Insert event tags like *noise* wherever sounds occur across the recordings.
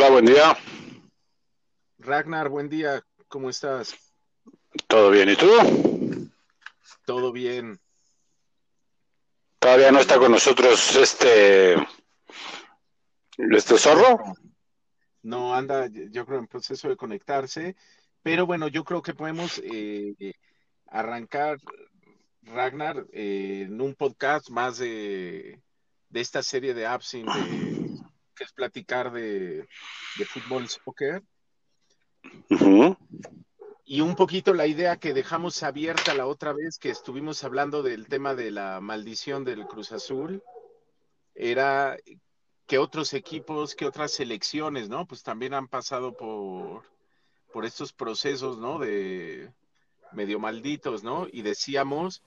Hola, buen día. Ragnar, buen día, ¿cómo estás? ¿Todo bien? ¿Y tú? Todo bien. Todavía no está con nosotros este este zorro. No anda, yo creo, en proceso de conectarse, pero bueno, yo creo que podemos eh, arrancar, Ragnar, eh, en un podcast más de, de esta serie de apps que es platicar de, de fútbol, soccer. Y un poquito la idea que dejamos abierta la otra vez que estuvimos hablando del tema de la maldición del Cruz Azul, era que otros equipos, que otras selecciones, ¿no? Pues también han pasado por, por estos procesos, ¿no? De medio malditos, ¿no? Y decíamos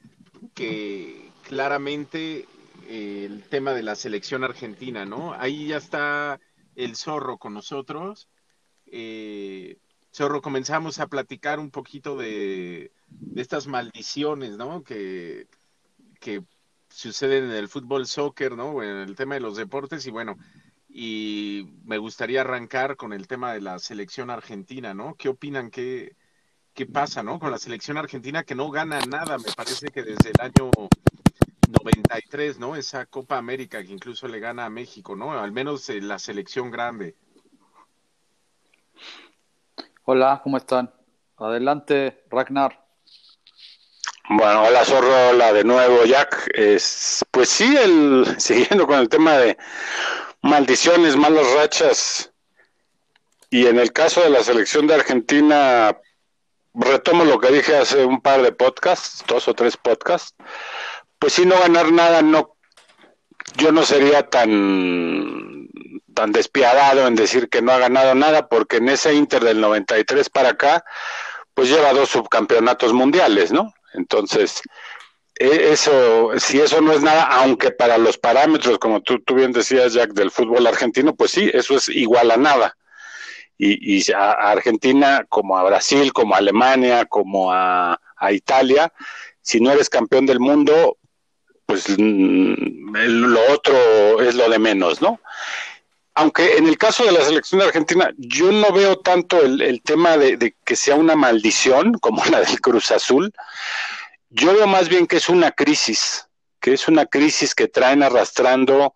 que claramente el tema de la selección argentina, ¿no? Ahí ya está el zorro con nosotros. Eh, zorro, comenzamos a platicar un poquito de, estas maldiciones, ¿no? Que, que suceden en el fútbol, soccer, ¿no? En el tema de los deportes y bueno, y me gustaría arrancar con el tema de la selección argentina, ¿no? ¿Qué opinan? ¿Qué, qué pasa, ¿no? Con la selección argentina que no gana nada, me parece que desde el año 93, ¿no? Esa Copa América que incluso le gana a México, ¿no? Al menos eh, la selección grande. Hola, ¿cómo están? Adelante, Ragnar. Bueno, hola Zorro, hola de nuevo Jack. Es, pues sí, el, *laughs* siguiendo con el tema de maldiciones, malas rachas. Y en el caso de la selección de Argentina, retomo lo que dije hace un par de podcasts, dos o tres podcasts. Pues sí, no ganar nada, no, yo no sería tan, tan despiadado en decir que no ha ganado nada, porque en ese Inter del 93 para acá, pues lleva dos subcampeonatos mundiales, ¿no? Entonces, e, eso, si eso no es nada, aunque para los parámetros, como tú, tú bien decías, Jack, del fútbol argentino, pues sí, eso es igual a nada. Y, y a, Argentina, como a Brasil, como a Alemania, como a, a Italia, si no eres campeón del mundo, pues mm, lo otro es lo de menos, ¿no? Aunque en el caso de la selección de Argentina, yo no veo tanto el, tema de, que sea una maldición *laughs* como la del Cruz Azul. Yo veo más bien que es una crisis, que es una crisis que traen arrastrando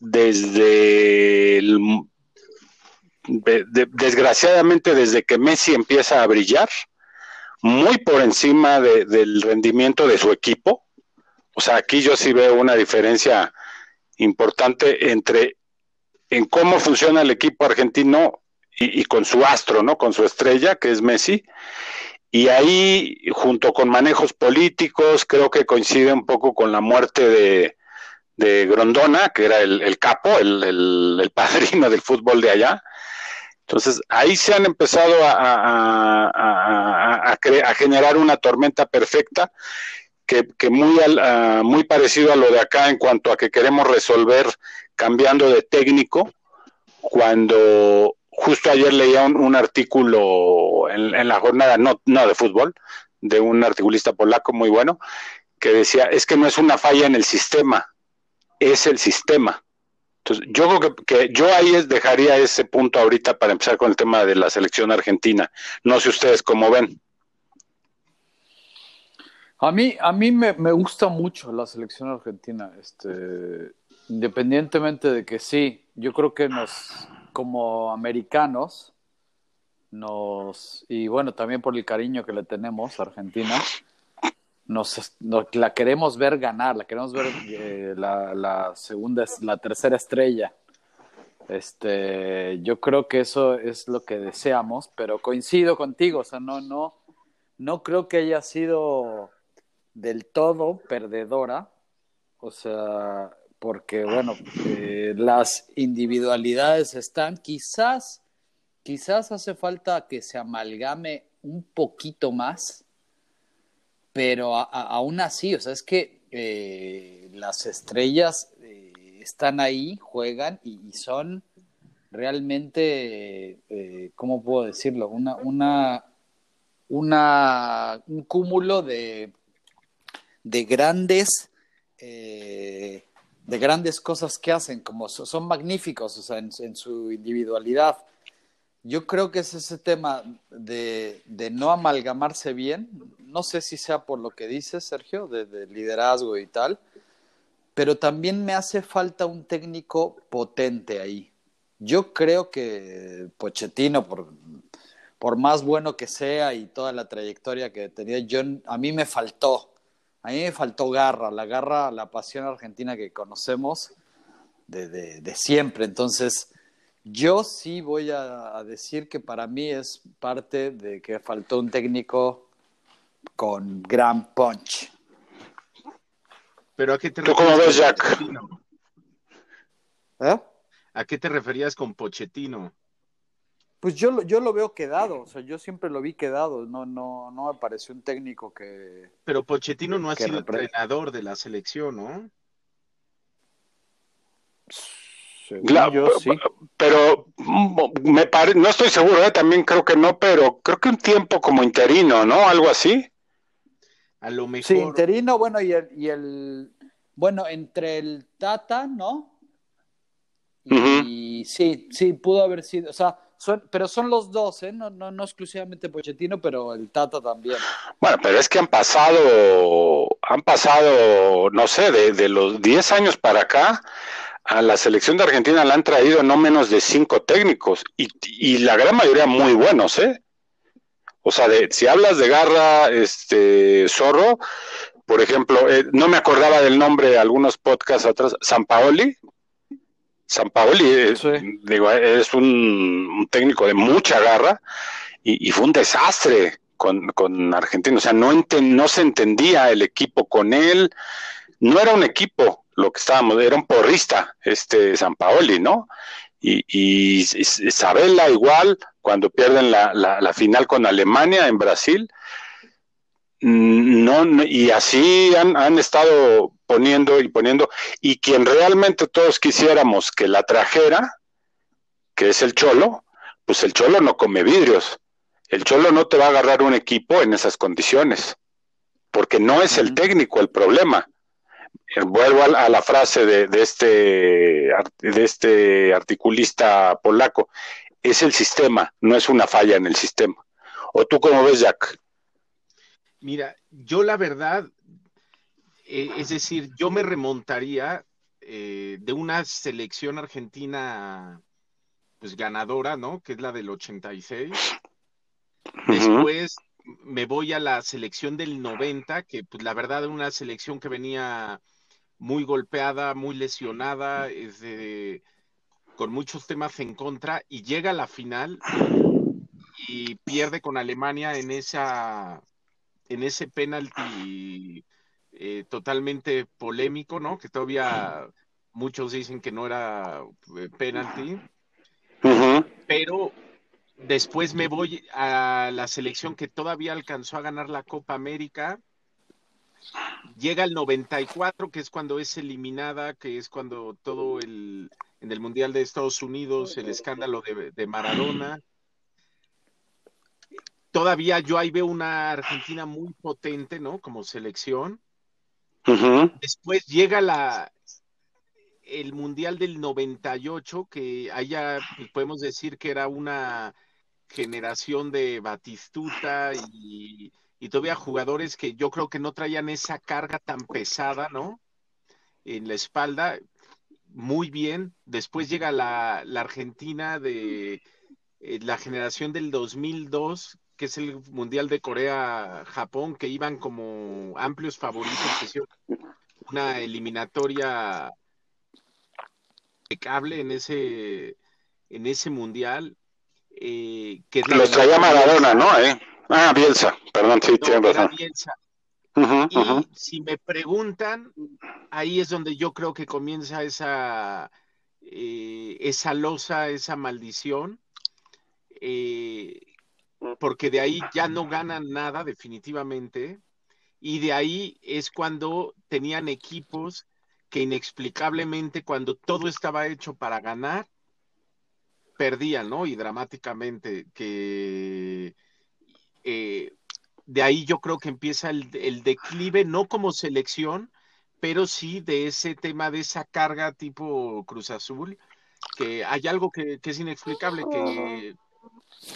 desde desgraciadamente desde que Messi empieza a brillar, muy por encima de, del rendimiento de su equipo. O sea, aquí yo sí veo una diferencia importante entre en cómo funciona el equipo argentino y, y, con su astro, ¿no? Con su estrella, que es Messi. Y ahí, junto con manejos políticos, creo que coincide un poco con la muerte de, de Grondona, que era el, capo, el, el, el, *laughs* padrino del fútbol de allá. Entonces, ahí se han empezado a, a, a, a generar una tormenta perfecta que, muy, uh, muy parecido a lo de acá en cuanto a que queremos resolver cambiando de técnico, cuando justo ayer leía un, artículo en, la jornada, no, no de fútbol, de un articulista polaco muy bueno, que decía, es que no es una falla en el sistema, es el sistema. Entonces, yo creo que, que yo ahí dejaría ese punto ahorita para empezar con el tema de la selección argentina. No sé ustedes cómo ven. A mí, a mí me, me gusta mucho la selección argentina. Este, Independientemente de que sí, yo creo que nos, como americanos, nos, y bueno, también por el cariño que le tenemos a Argentina, nos, nos la queremos ver ganar, la queremos ver eh, la, la, segunda, la tercera estrella. Este, yo creo que eso es lo que deseamos, pero coincido contigo, o sea, no, no, no creo que haya sido del todo perdedora. O sea, porque bueno, eh, las individualidades están, quizás, quizás hace falta que se amalgame un poquito más, pero aún así, o sea, es que eh, las estrellas eh, están ahí, juegan y, y son realmente, ¿cómo puedo decirlo? Una, una, una, un cúmulo de, de grandes de grandes cosas que hacen, como son magníficos, en, su individualidad. Yo creo que es ese tema de, de, no amalgamarse bien, no sé si sea por lo que dices, Sergio, de, de liderazgo y tal, pero también me hace falta un técnico potente ahí. Yo creo que Pochettino, por, por más bueno que sea y toda la trayectoria que tenía, yo, a mí me faltó, a mí me faltó garra, la garra, la pasión argentina que conocemos de, de, siempre. Entonces, yo sí voy a, decir que para mí es parte de que faltó un técnico con gran punch. Pero ¿a qué te refieres? Jack? ¿Eh? ¿A qué te referías con Pochettino? Pues yo, yo lo veo quedado, o sea, yo siempre lo vi quedado, no, no, no me pareció un técnico que... Pero Pochettino no ha sido entrenador de la selección, ¿no? yo, sí. Pero me pare... no estoy seguro, ¿eh? también creo que no, pero creo que un tiempo como interino, ¿no? Algo así. A lo mejor. Sí, interino, bueno, y el, y el bueno, entre el Tata, ¿no? Y sí, sí, pudo haber sido, o sea, pero son los dos, ¿eh? No, no, no exclusivamente Pochettino, pero el Tata también. Bueno, pero es que han pasado, han pasado, no sé, de, los 10 años para acá, a la selección de Argentina le han traído no menos de cinco técnicos y, y la gran mayoría muy buenos, ¿eh? O sea, de, si hablas de Garra, este, Zorro, por ejemplo, eh, no me acordaba del nombre de algunos podcasts atrás, San Paoli, San Paoli digo, es un, técnico de mucha garra y, fue un desastre con, con Argentina. O sea, no, no se entendía el equipo con él. No era un equipo lo que estábamos, era un porrista, este San Paoli, ¿no? Y, y Isabela igual, cuando pierden la, la final con Alemania en Brasil, no, y así han, han, estado poniendo y poniendo, y quien realmente todos quisiéramos que la trajera, que es el Cholo, pues el Cholo no come vidrios. El Cholo no te va a agarrar un equipo en esas condiciones, porque no es el técnico el problema. Eh, vuelvo a, la frase de, de, este, de este articulista polaco, es el sistema, no es una falla en el sistema. ¿O tú cómo ves, Jack? Mira, yo la verdad, eh, es decir, yo me remontaría eh, de una selección argentina, pues ganadora, ¿no? Que es la del 86. Después me voy a la selección del 90, que pues la verdad era una selección que venía muy golpeada, muy lesionada, con muchos temas en contra, y llega a la final y pierde con Alemania en esa en ese penalti eh, totalmente polémico, ¿no? Que todavía muchos dicen que no era eh, penalti. Pero después me voy a la selección que todavía alcanzó a ganar la Copa América. Llega el 94, que es cuando es eliminada, que es cuando todo el, en el Mundial de Estados Unidos, el escándalo de, de Maradona todavía yo ahí veo una Argentina muy potente, ¿no? Como selección. Después llega la el Mundial del 98, que allá pues, podemos decir que era una generación de Batistuta y, todavía jugadores que yo creo que no traían esa carga tan pesada, ¿no? En la espalda. Muy bien. Después llega la, la Argentina de eh, la generación del 2002, que es el Mundial de Corea-Japón, que iban como amplios favoritos, una eliminatoria impecable en ese, en ese Mundial. Eh, que Los traía Maradona, ¿no? ¿Eh? Ah, Bielsa, perdón, sí, tiene razón. y si me preguntan, ahí es donde yo creo que comienza esa, eh, esa losa, esa maldición. Eh, porque de ahí ya no ganan nada definitivamente, y de ahí es cuando tenían equipos que inexplicablemente cuando todo estaba hecho para ganar, perdían, ¿no? Y dramáticamente, que eh, de ahí yo creo que empieza el, declive, no como selección, pero sí de ese tema, de esa carga tipo Cruz Azul, que hay algo que, es inexplicable, que,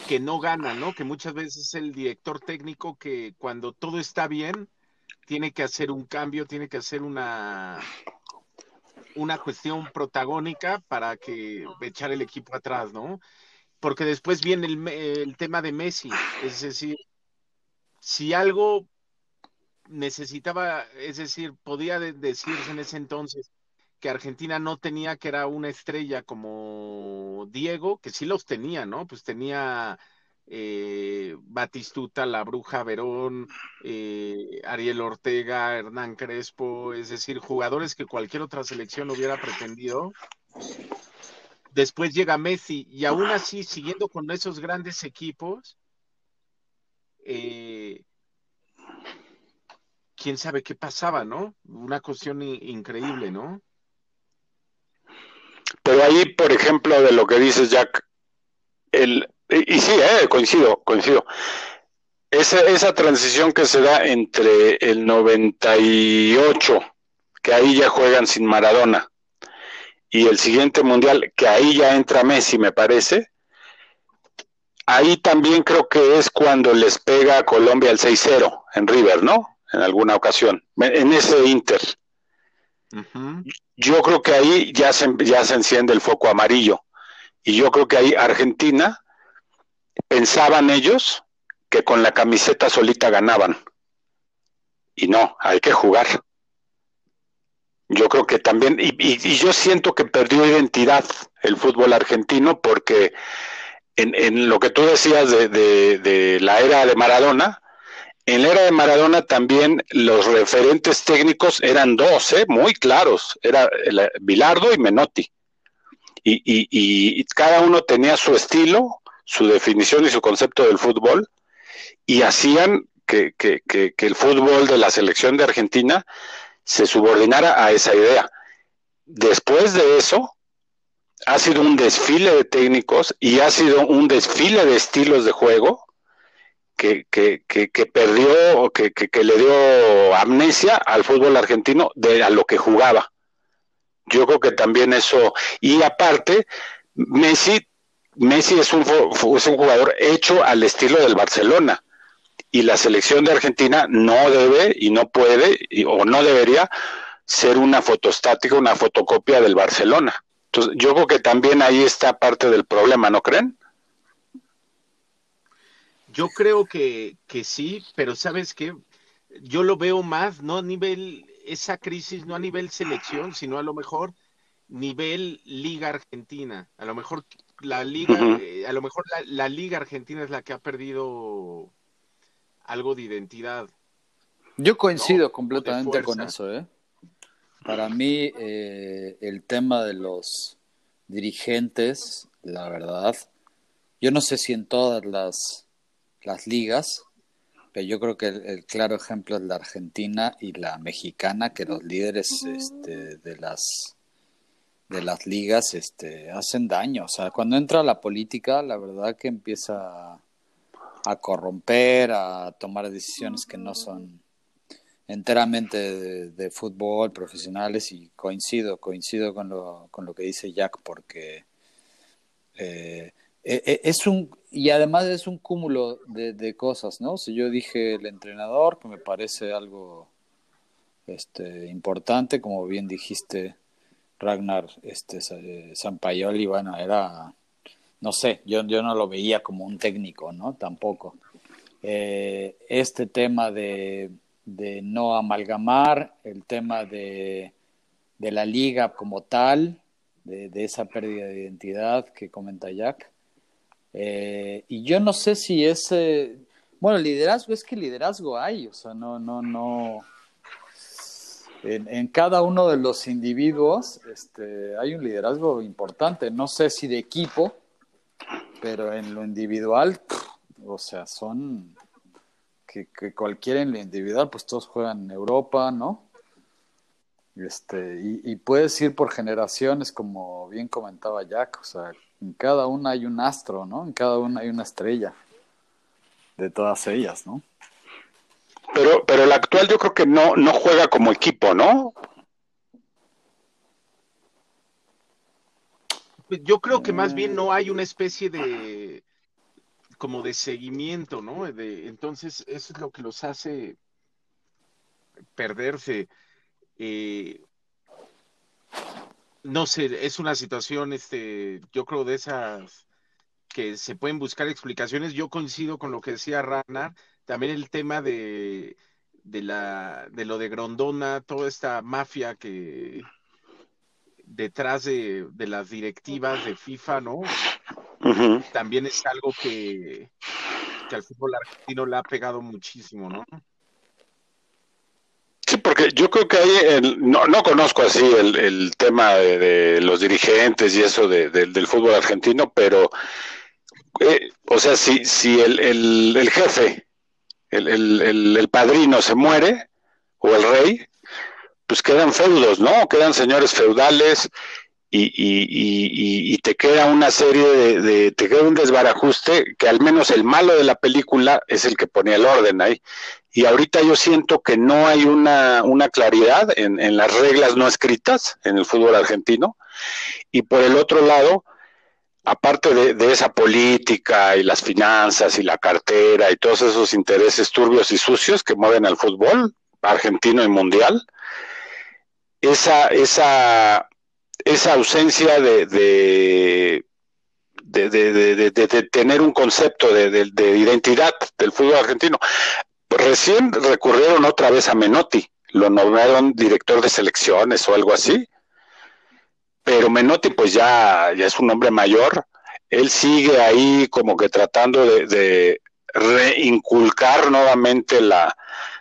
que no gana, ¿no? Que muchas veces es el director técnico que cuando todo está bien, tiene que hacer un cambio, tiene que hacer una, una cuestión protagónica para que echar el equipo atrás, ¿no? Porque después viene el, el tema de Messi, es decir, si algo necesitaba, es decir, podía decirse en ese entonces que Argentina no tenía que era una estrella como Diego, que sí los tenía, ¿no? Pues tenía eh, Batistuta, La Bruja Verón, eh, Ariel Ortega, Hernán Crespo, es decir, jugadores que cualquier otra selección hubiera pretendido. Después llega Messi y aún así, siguiendo con esos grandes equipos, eh, quién sabe qué pasaba, ¿no? Una cuestión increíble, ¿no? Pero ahí, por ejemplo, de lo que dices, Jack, el, y, sí, eh, coincido, coincido. Esa, esa transición que se da entre el 98, que ahí ya juegan sin Maradona, y el siguiente mundial, que ahí ya entra Messi, me parece, ahí también creo que es cuando les pega a Colombia el 6-0 en River, ¿no? En alguna ocasión, en ese Inter. Yo creo que ahí ya se, ya se enciende el foco amarillo. Y yo creo que ahí Argentina pensaban ellos que con la camiseta solita ganaban. Y no, hay que jugar. Yo creo que también, y, y, yo siento que perdió identidad el fútbol argentino porque en, en lo que tú decías de, la era de Maradona, en la era de Maradona también los referentes técnicos eran dos, ¿eh? muy claros, era Bilardo y Menotti. Y, y, y, cada uno tenía su estilo, su definición y su concepto del fútbol, y hacían que el fútbol de la selección de Argentina se subordinara a esa idea. Después de eso, ha sido un desfile de técnicos y ha sido un desfile de estilos de juego que, que, que, perdió, que, que, le dio amnesia al fútbol argentino de a lo que jugaba. Yo creo que también eso, y aparte, Messi, Messi es un, es un jugador hecho al estilo del Barcelona, y la selección de Argentina no debe y no puede, o no debería ser una fotostática, una fotocopia del Barcelona. Entonces, yo creo que también ahí está parte del problema, ¿no creen? Yo creo que, que sí, pero sabes qué, yo lo veo más, no a nivel, esa crisis, no a nivel selección, sino a lo mejor nivel Liga Argentina. A lo mejor la Liga, eh, a lo mejor la, Liga Argentina es la que ha perdido algo de identidad. Yo coincido completamente con eso, ¿eh? Para mí, eh, el tema de los dirigentes, la verdad, yo no sé si en todas las las ligas, pero yo creo que el, claro ejemplo es la Argentina y la mexicana, que los líderes este, de las de las ligas este, hacen daño. O sea, cuando entra la política, la verdad que empieza a corromper, a tomar decisiones que no son enteramente de, fútbol, profesionales, y coincido, coincido con lo, con lo que dice Jack, porque eh, e, e, es un, y además es un cúmulo de, cosas, ¿no? Si yo dije el entrenador, que me parece algo este, importante, como bien dijiste, Ragnar este, Sampaioli, bueno, era, no sé, yo, yo no lo veía como un técnico, ¿no? Tampoco. Eh, este tema de, de no amalgamar, el tema de, de la liga como tal, de, de esa pérdida de identidad que comenta Jack, eh, y yo no sé si ese, bueno, liderazgo es que liderazgo hay, o sea, no, no, no. En, cada uno de los individuos este, hay un liderazgo importante, no sé si de equipo, pero en lo individual, o sea, son que, que cualquiera en lo individual, pues todos juegan en Europa, ¿no? Este, y, y puedes ir por generaciones, como bien comentaba Jack, o sea, en cada una hay un astro, ¿no? En cada una hay una estrella, de todas ellas, ¿no? Pero, pero el actual yo creo que no, no juega como equipo, ¿no? Pues yo creo que más bien no hay una especie de como de seguimiento, ¿no? De, entonces, eso es lo que los hace perderse. Eh, no sé, es una situación, este, yo creo de esas que se pueden buscar explicaciones. Yo coincido con lo que decía Ranar, también el tema de, de la de lo de Grondona, toda esta mafia que detrás de, de las directivas de FIFA, ¿no? También es algo que, que al fútbol argentino le ha pegado muchísimo, ¿no? Porque yo creo que ahí, no, no conozco así el, el tema de, los dirigentes y eso del fútbol argentino, pero, eh, o sea, si, si el, el jefe, el, padrino se muere, o el rey, pues quedan feudos, ¿no? Quedan señores feudales y, y, y, te queda una serie de, te queda un desbarajuste que al menos el malo de la película es el que ponía el orden ahí y ahorita yo siento que no hay una, una claridad en, en, las reglas no escritas en el fútbol argentino. Y por el otro lado, aparte de, de, esa política y las finanzas y la cartera y todos esos intereses turbios y sucios que mueven al fútbol argentino y mundial, esa, esa, esa ausencia de, de de, tener un concepto de, identidad del fútbol argentino. Recién recurrieron otra vez a Menotti, lo nombraron director de selecciones o algo así, pero Menotti pues ya, ya es un hombre mayor, él sigue ahí como que tratando de, reinculcar nuevamente la,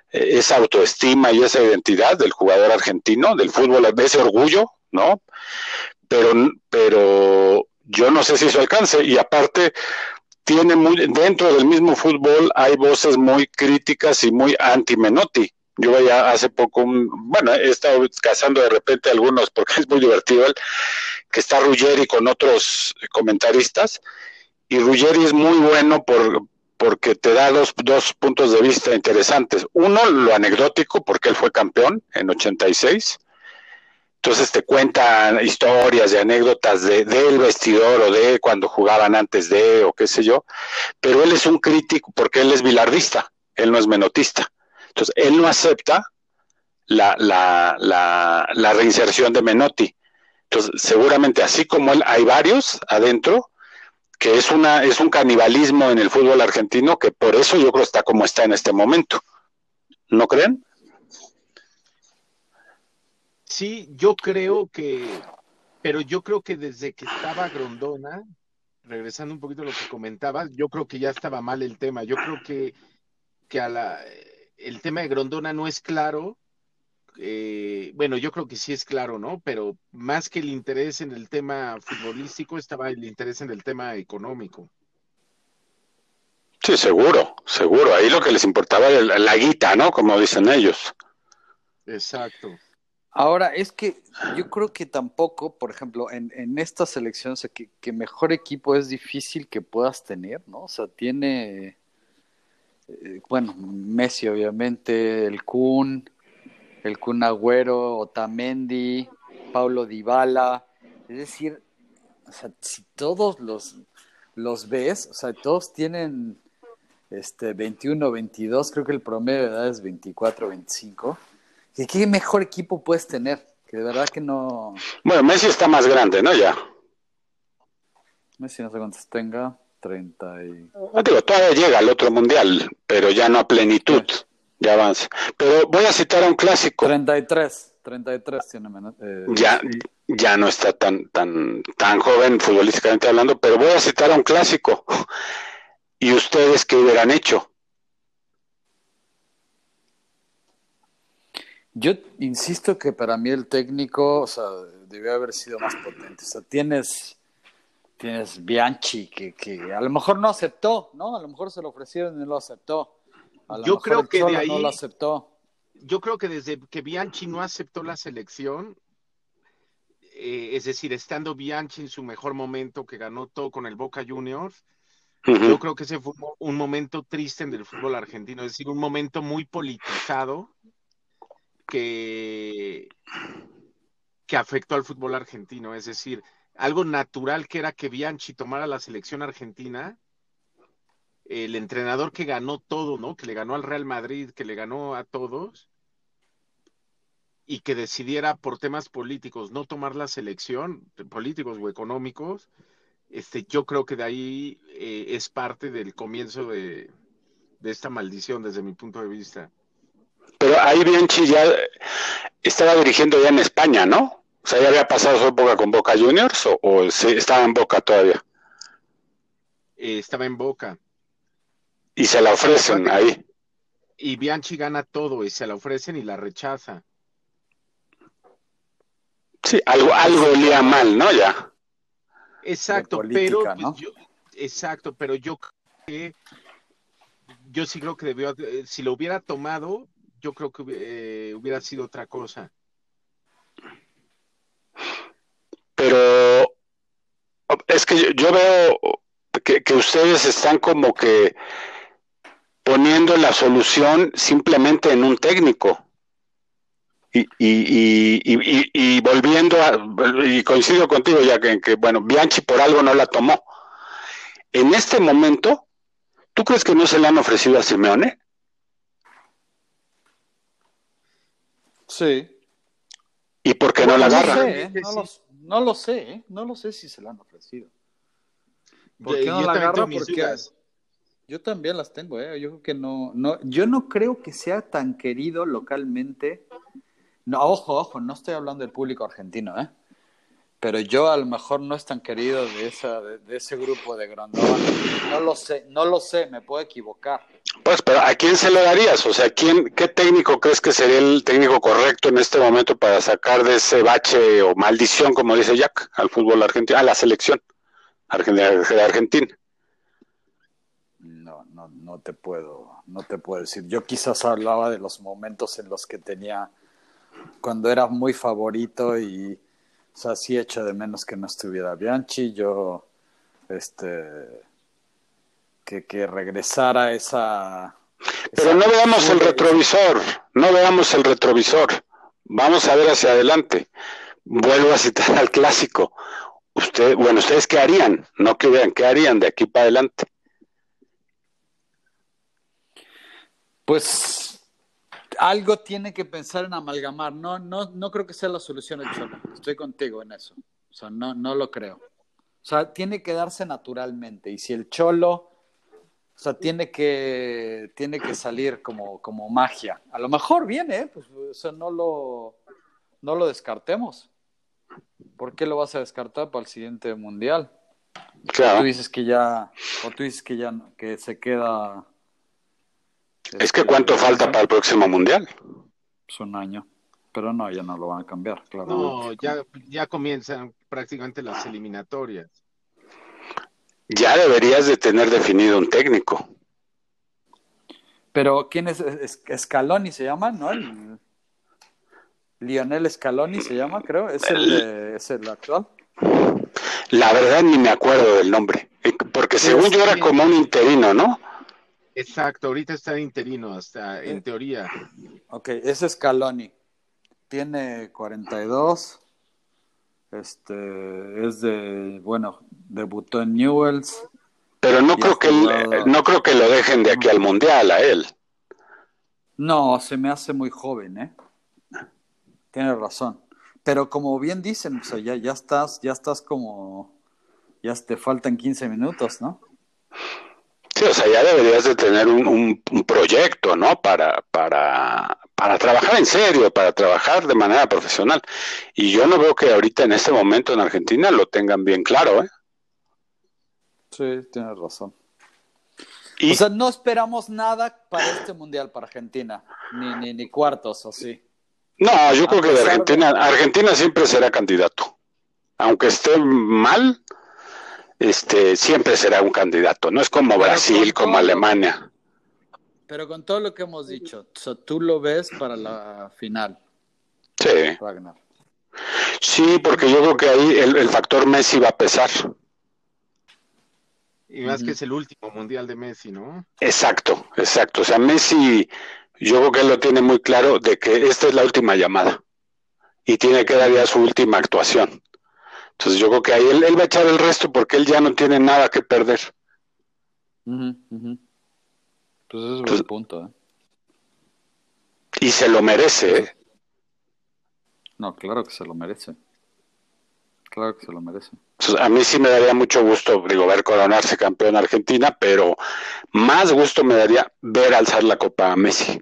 esa autoestima y esa identidad del jugador argentino, del fútbol, ese orgullo, ¿no? Pero, pero yo no sé si eso alcance. Y aparte, tiene muy, dentro del mismo fútbol hay voces muy críticas y muy anti-Menotti. Yo veía hace poco, bueno, he estado cazando de repente algunos porque *laughs* es muy divertido él, que está Ruggeri con otros comentaristas, y Ruggeri es muy bueno por, porque te da dos, dos puntos de vista interesantes. Uno, lo anecdótico, porque él fue campeón en 86, entonces te cuentan historias y anécdotas de, del vestidor o de cuando jugaban antes de o qué sé yo, pero él es un crítico porque él es bilardista, él no es menotista. Entonces él no acepta la, la, la, la reinserción de Menotti. Entonces seguramente así como él hay varios adentro que es una es un canibalismo en el fútbol argentino que por eso yo creo está como está en este momento. ¿No creen? Sí, yo creo que, pero yo creo que desde que estaba Grondona, regresando un poquito a lo que comentabas, yo creo que ya estaba mal el tema. Yo creo que, que a la, el tema de Grondona no es claro. Eh, bueno, yo creo que sí es claro, ¿no? Pero más que el interés en el tema futbolístico, estaba el interés en el tema económico. Sí, seguro, seguro. Ahí lo que les importaba era la guita, ¿no? Como dicen ellos. Exacto. Ahora, es que yo creo que tampoco, por ejemplo, en, esta selección, o sea, que, que, mejor equipo es difícil que puedas tener, ¿no? O sea, tiene, eh, bueno, Messi obviamente, el Kun, el Kun Agüero, Otamendi, Paulo Dybala, es decir, o sea, si todos los, los ves, o sea, todos tienen este 21, 22, creo que el promedio de edad es 24, 25 ¿Qué mejor equipo puedes tener? Que de verdad que no. Bueno, Messi está más grande, ¿no? Ya. Messi no sé cuántos tenga. 30 y. No digo, todavía llega al otro mundial, pero ya no a plenitud. Ya avanza. Pero voy a citar a un clásico. 33. 33 tiene menos. Eh, ya, ya no está tan, tan, tan joven futbolísticamente hablando, pero voy a citar a un clásico. *laughs* ¿Y ustedes qué hubieran hecho? Yo insisto que para mí el técnico, o sea, debió haber sido más potente. O sea, tienes, tienes Bianchi que, que a lo mejor no aceptó, ¿no? A lo mejor se lo ofrecieron y no lo aceptó. yo creo que de ahí no lo aceptó. Yo creo que desde que Bianchi no aceptó la selección, eh, es decir, estando Bianchi en su mejor momento, que ganó todo con el Boca Juniors, yo creo que ese fue un momento triste en el fútbol argentino, es decir, un momento muy politizado que, que afectó al fútbol argentino. Es decir, algo natural que era que Bianchi tomara la selección argentina, el entrenador que ganó todo, ¿no? Que le ganó al Real Madrid, que le ganó a todos, y que decidiera por temas políticos no tomar la selección, políticos o económicos, este, yo creo que de ahí eh, es parte del comienzo de, de esta maldición desde mi punto de vista. Pero ahí Bianchi ya estaba dirigiendo ya en España, ¿no? O sea, ya había pasado su época con Boca Juniors o, estaba en Boca todavía. Eh, estaba en Boca. Y se la ofrecen ahí. Y Bianchi gana todo y se la ofrecen y la rechaza. Sí, algo, algo olía mal, ¿no? Ya. Exacto, pero pues, yo, exacto, pero yo creo que yo sí creo que debió, eh, si lo hubiera tomado, yo creo que eh, hubiera sido otra cosa. Pero es que yo, veo que, ustedes están como que poniendo la solución simplemente en un técnico. Y, y, y, y, volviendo a, y coincido contigo ya que, que, bueno, Bianchi por algo no la tomó. En este momento, ¿Tú crees que no se le han ofrecido a Simeone? Sí. ¿Y por qué no la agarra? No, lo, sé, ¿eh? no lo sé si se la han ofrecido. ¿Por qué no la agarra? Porque yo también las tengo, ¿eh? Yo creo que no, no, yo no creo que sea tan querido localmente. No, ojo, ojo, no estoy hablando del público argentino, ¿eh? Pero yo a lo mejor no es tan querido de, esa, de, ese grupo de Grandona. No lo sé, no lo sé, me puedo equivocar. Pues, pero ¿a quién se lo darías? O sea, ¿quién, ¿qué técnico crees que sería el técnico correcto en este momento para sacar de ese bache o maldición, como dice Jack, al fútbol argentino, a la selección de Argentina? No, no, no te puedo, no te puedo decir. Yo quizás hablaba de los momentos en los que tenía, cuando era muy favorito y o sea, sí echo de menos que no estuviera Bianchi, yo, este, que, que regresara esa... Pero no veamos el retrovisor, no veamos el retrovisor, vamos a ver hacia adelante. Vuelvo a citar al clásico. Usted, bueno, ¿ustedes qué harían? No que vean, ¿qué harían de aquí para adelante? Pues algo tiene que pensar en amalgamar. No, no, no creo que sea la solución el Cholo. Estoy contigo en eso. O sea, no, no lo creo. O sea, tiene que darse naturalmente. Y si el Cholo, o sea, tiene que, tiene que salir como, como magia. A lo mejor viene, ¿eh? pues, o sea, no lo, no lo descartemos. ¿Por qué lo vas a descartar para el siguiente mundial? Claro. tú dices que ya, o tú dices que ya que se queda es que cuánto falta para el próximo mundial. Es un año. Pero no, ya no lo van a cambiar, claro. No, ya, ya comienzan prácticamente las eliminatorias. Ya deberías de tener definido un técnico. Pero ¿quién es? Scaloni se llama, ¿no? Lionel Scaloni se llama, creo. ¿Es el, ¿Es el actual? La verdad ni me acuerdo del nombre. Porque según yo era como un interino, ¿no? Exacto, ahorita está interino, hasta en teoría. Ok, ese es Scaloni. Tiene 42. Este es de, bueno, debutó en Newells. Pero no creo que no creo que lo dejen de aquí al mundial a él. No, se me hace muy joven, ¿eh? Tienes razón. Pero como bien dicen, o sea, ya, ya estás, ya estás como, ya te faltan 15 minutos, ¿no? Sí, o sea, ya deberías de tener un, proyecto, ¿no? Para, para, para trabajar en serio, para trabajar de manera profesional. Y yo no veo que ahorita en este momento en Argentina lo tengan bien claro, ¿eh? Sí, tienes razón. O sea, no esperamos nada para este mundial para Argentina, ni, ni, ni cuartos, ¿o sí? No, yo creo que de Argentina, Argentina siempre será candidato. Aunque esté mal, este, siempre será un candidato. No es como Brasil, como Alemania. pero con todo lo que hemos dicho, tú lo ves para la final. Sí. Sí, porque yo creo que ahí el, factor Messi va a pesar. Y más que es el último mundial de Messi, ¿no? Exacto, exacto. O sea, Messi, yo creo que él lo tiene muy claro de que esta es la última llamada y tiene que dar ya su última actuación. Entonces yo creo que ahí él, va a echar el resto porque él ya no tiene nada que perder. Pues ese es un buen punto. ¿eh? Y se lo merece, ¿eh? No, claro que se lo merece. Claro que se lo merece. A mí sí me daría mucho gusto, digo, ver coronarse campeón Argentina, pero más gusto me daría ver alzar la copa a Messi,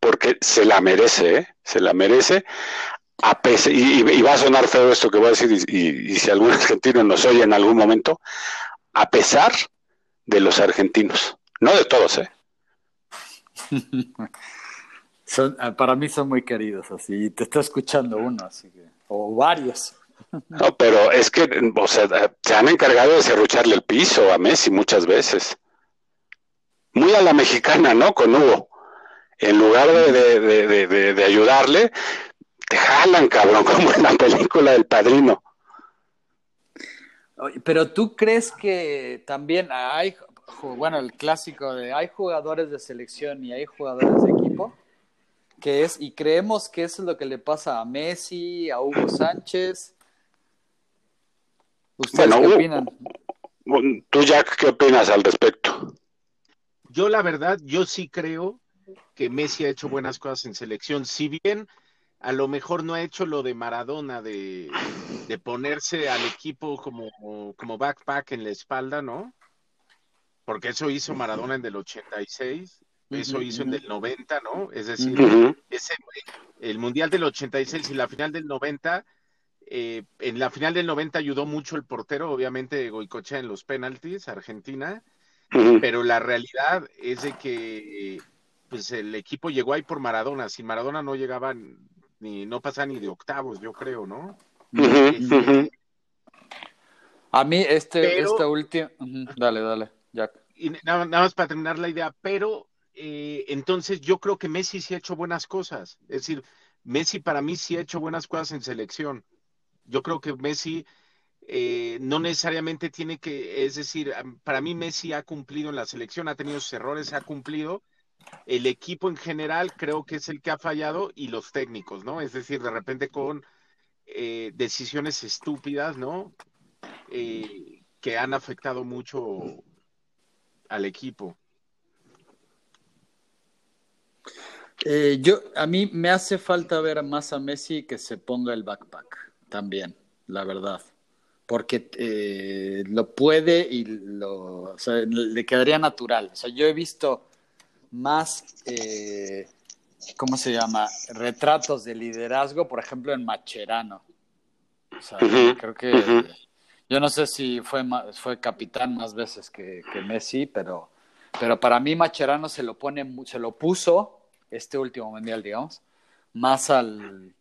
porque se la merece, ¿eh? Se la merece. A y, va a sonar feo esto que voy a decir, y, si algún argentino nos oye en algún momento, a pesar de los argentinos, no de todos, ¿eh? *laughs* Ah, para mí son muy queridos, así, te está escuchando uno, así que, o varios. *laughs* No, pero es que, o sea, se han encargado de cerrucharle el piso a Messi muchas veces. Muy a la mexicana, ¿no? Con Hugo. En lugar de, de ayudarle, te jalan, cabrón, *laughs* como en la película del padrino. Pero tú crees que también hay, bueno, el clásico de hay jugadores de selección y hay jugadores de equipo, que es, y creemos que eso es lo que le pasa a Messi, a Hugo Sánchez. ¿Ustedes qué opinan? Tú, Jack, ¿qué opinas al respecto? Yo, la verdad, yo sí creo que Messi ha hecho buenas cosas en selección. Si bien a lo mejor no ha hecho lo de Maradona, de, ponerse al equipo como, como backpack en la espalda, ¿no? Porque eso hizo Maradona en el 86, eso hizo en el 90, ¿no? Es decir, ese, el Mundial del 86 y la final del 90, eh, en la final del 90 ayudó mucho el portero, obviamente Goicochea en los penaltis, Argentina, pero la realidad es de que pues el equipo llegó ahí por Maradona, sin Maradona no llegaban ni no pasa ni de octavos, yo creo, ¿no? A mí este, esta última, dale, dale, Jack. Y nada, más para terminar la idea, pero eh, entonces yo creo que Messi sí ha hecho buenas cosas, es decir, Messi para mí sí ha hecho buenas cosas en selección. Yo creo que Messi eh, no necesariamente tiene que, es decir, para mí Messi ha cumplido en la selección, ha tenido sus errores, ha cumplido, el equipo en general creo que es el que ha fallado y los técnicos, ¿no? Es decir, de repente con eh, decisiones estúpidas, ¿no? Eh, que han afectado mucho al equipo. Eh, yo, a mí me hace falta ver más a Messi que se ponga el backpack también, la verdad. Porque lo puede y lo, le quedaría natural. O sea, yo he visto más, eh, ¿cómo se llama? Retratos de liderazgo, por ejemplo, en Macherano. O sea, creo que, yo no sé si fue, fue capitán más veces que, Messi, pero, pero para mí Macherano se lo pone, se lo puso este último mundial, digamos, más al,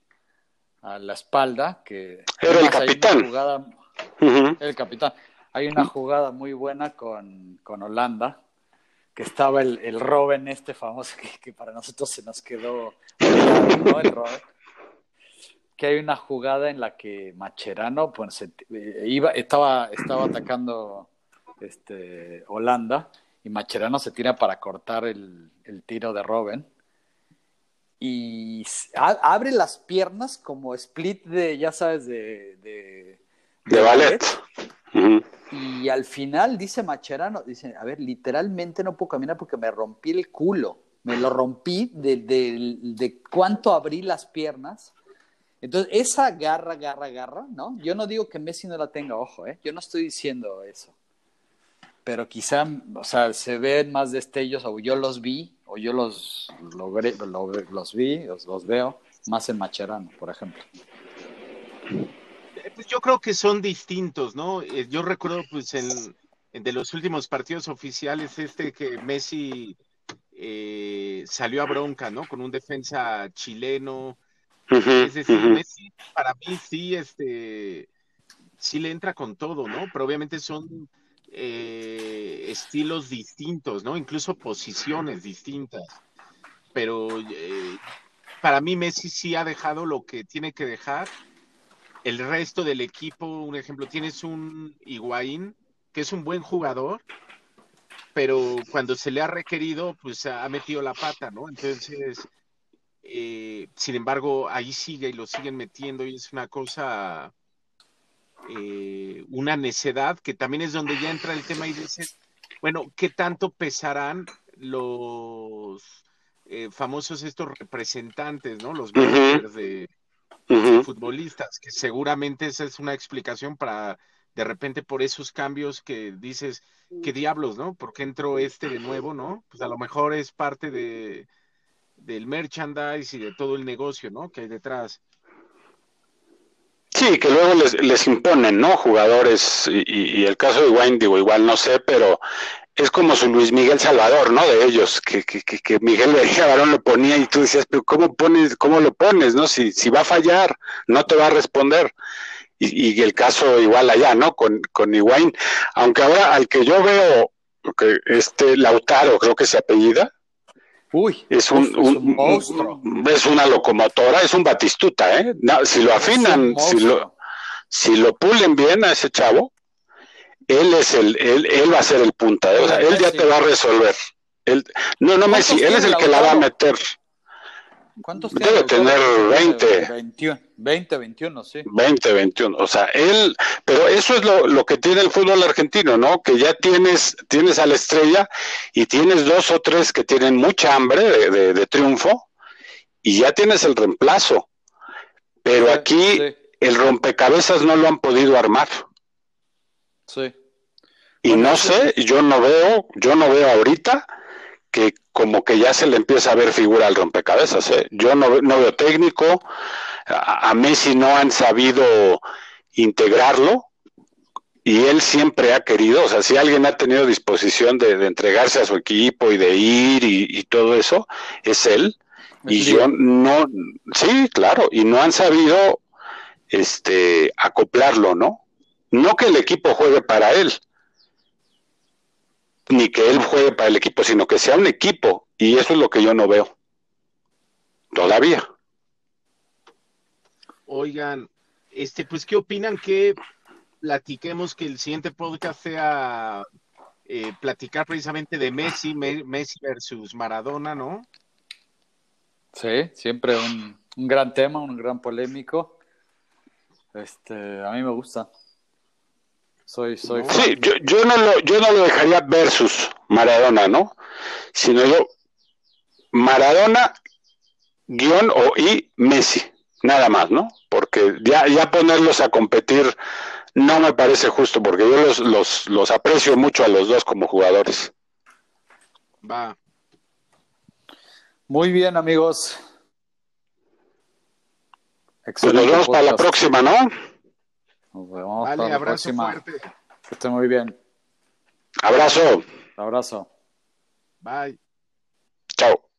a la espalda que era el capitán. El capitán. Hay una jugada muy buena con, con Holanda, que estaba el, el Robin este famoso que, para nosotros se nos quedó ¿no? el Robin. Que hay una jugada en la que Macherano pues, eh, iba, estaba, estaba atacando este, Holanda y Macherano se tira para cortar el, el tiro de Robin y abre las piernas como split de, ya sabes, de... De, de, ballet. Y al final dice Macherano, dice, a ver, literalmente no puedo caminar porque me rompí el culo. Me lo rompí de, de, cuánto abrí las piernas. Entonces, esa garra, garra, garra, ¿no? Yo no digo que Messi no la tenga, ojo, ¿eh? Yo no estoy diciendo eso. Pero quizá, o sea, se ven más destellos, o yo los vi, o yo los logré, los vi, los, los veo, más en Macherano, por ejemplo. Pues yo creo que son distintos, ¿no? Eh, yo recuerdo, pues, en, de los últimos partidos oficiales, este que Messi eh, salió a bronca, ¿no? Con un defensa chileno. es decir, Messi, para mí sí, este, sí le entra con todo, ¿no? Pero obviamente son eh, estilos distintos, ¿no? Incluso posiciones distintas. Pero para mí Messi sí ha dejado lo que tiene que dejar el resto del equipo, un ejemplo, tienes un Higuaín, que es un buen jugador, pero cuando se le ha requerido, pues ha metido la pata, ¿no? Entonces, eh, sin embargo, ahí sigue y lo siguen metiendo y es una cosa eh, una necedad, que también es donde ya entra el tema y dices, bueno, ¿qué tanto pesarán los eh, famosos estos representantes, ¿no? Los de, futbolistas, que seguramente esa es una explicación para de repente por esos cambios que dices, qué diablos, ¿no? ¿Por qué entró este de nuevo, no? Pues a lo mejor es parte de del merchandise y de todo el negocio, ¿no? Que hay detrás. Sí, que luego les, les imponen, ¿no? Jugadores, y, el caso de Wayne, digo, igual no sé, pero es como su Luis Miguel Salvador, ¿no? De ellos, que, que, que, Miguel Vería Barón lo ponía y tú decías, pero ¿cómo pones, cómo lo pones, no? Si, si va a fallar, no te va a responder. Y, y el caso igual allá, ¿no? Con, con aunque ahora al que yo veo, que este Lautaro, creo que se apellida, Uy, es un, monstruo. es una locomotora, es un batistuta, ¿eh? si lo afinan, si lo, si lo pulen bien a ese chavo, él es el, él, él va a ser el punta, ¿eh? o sea, él ya te va a resolver. Él, no, no Messi, él es el que la va a meter. ¿Cuántos Debe tener 20. 21, 20, 21, sí. 20, 21. O sea, él, pero eso es lo, lo, que tiene el fútbol argentino, ¿no? Que ya tienes, tienes a la estrella y tienes dos o tres que tienen mucha hambre de, de, triunfo y ya tienes el reemplazo. Pero aquí el rompecabezas no lo han podido armar. Sí. Y no sé, yo no veo, yo no veo ahorita que como que ya se le empieza a ver figura al rompecabezas. ¿eh? Yo no, no veo técnico, a, Messi no han sabido integrarlo y él siempre ha querido, o sea, si alguien ha tenido disposición de, entregarse a su equipo y de ir y, todo eso, es él. Y yo no, sí, claro, y no han sabido este acoplarlo, ¿no? No que el equipo juegue para él, ni que él juegue para el equipo, sino que sea un equipo. Y eso es lo que yo no veo. Todavía. Oigan, este, pues, ¿qué opinan que platiquemos que el siguiente podcast sea eh, platicar precisamente de Messi, Messi versus Maradona, ¿no? Sí, siempre un, un gran tema, un gran polémico. Este, a mí me gusta. Soy, soy. Sí, yo, yo, no lo, yo no lo dejaría versus Maradona, ¿no? Sino yo, Maradona, guion o y Messi, nada más, ¿no? Porque ya, ya ponerlos a competir no me parece justo, porque yo los, los, los aprecio mucho a los dos como jugadores. Va. Muy bien, amigos. pues nos vemos para la próxima, ¿no? Nos vemos vale, hasta la próxima. Fuerte. Que esté muy bien. Abrazo. Abrazo. Bye. Chao.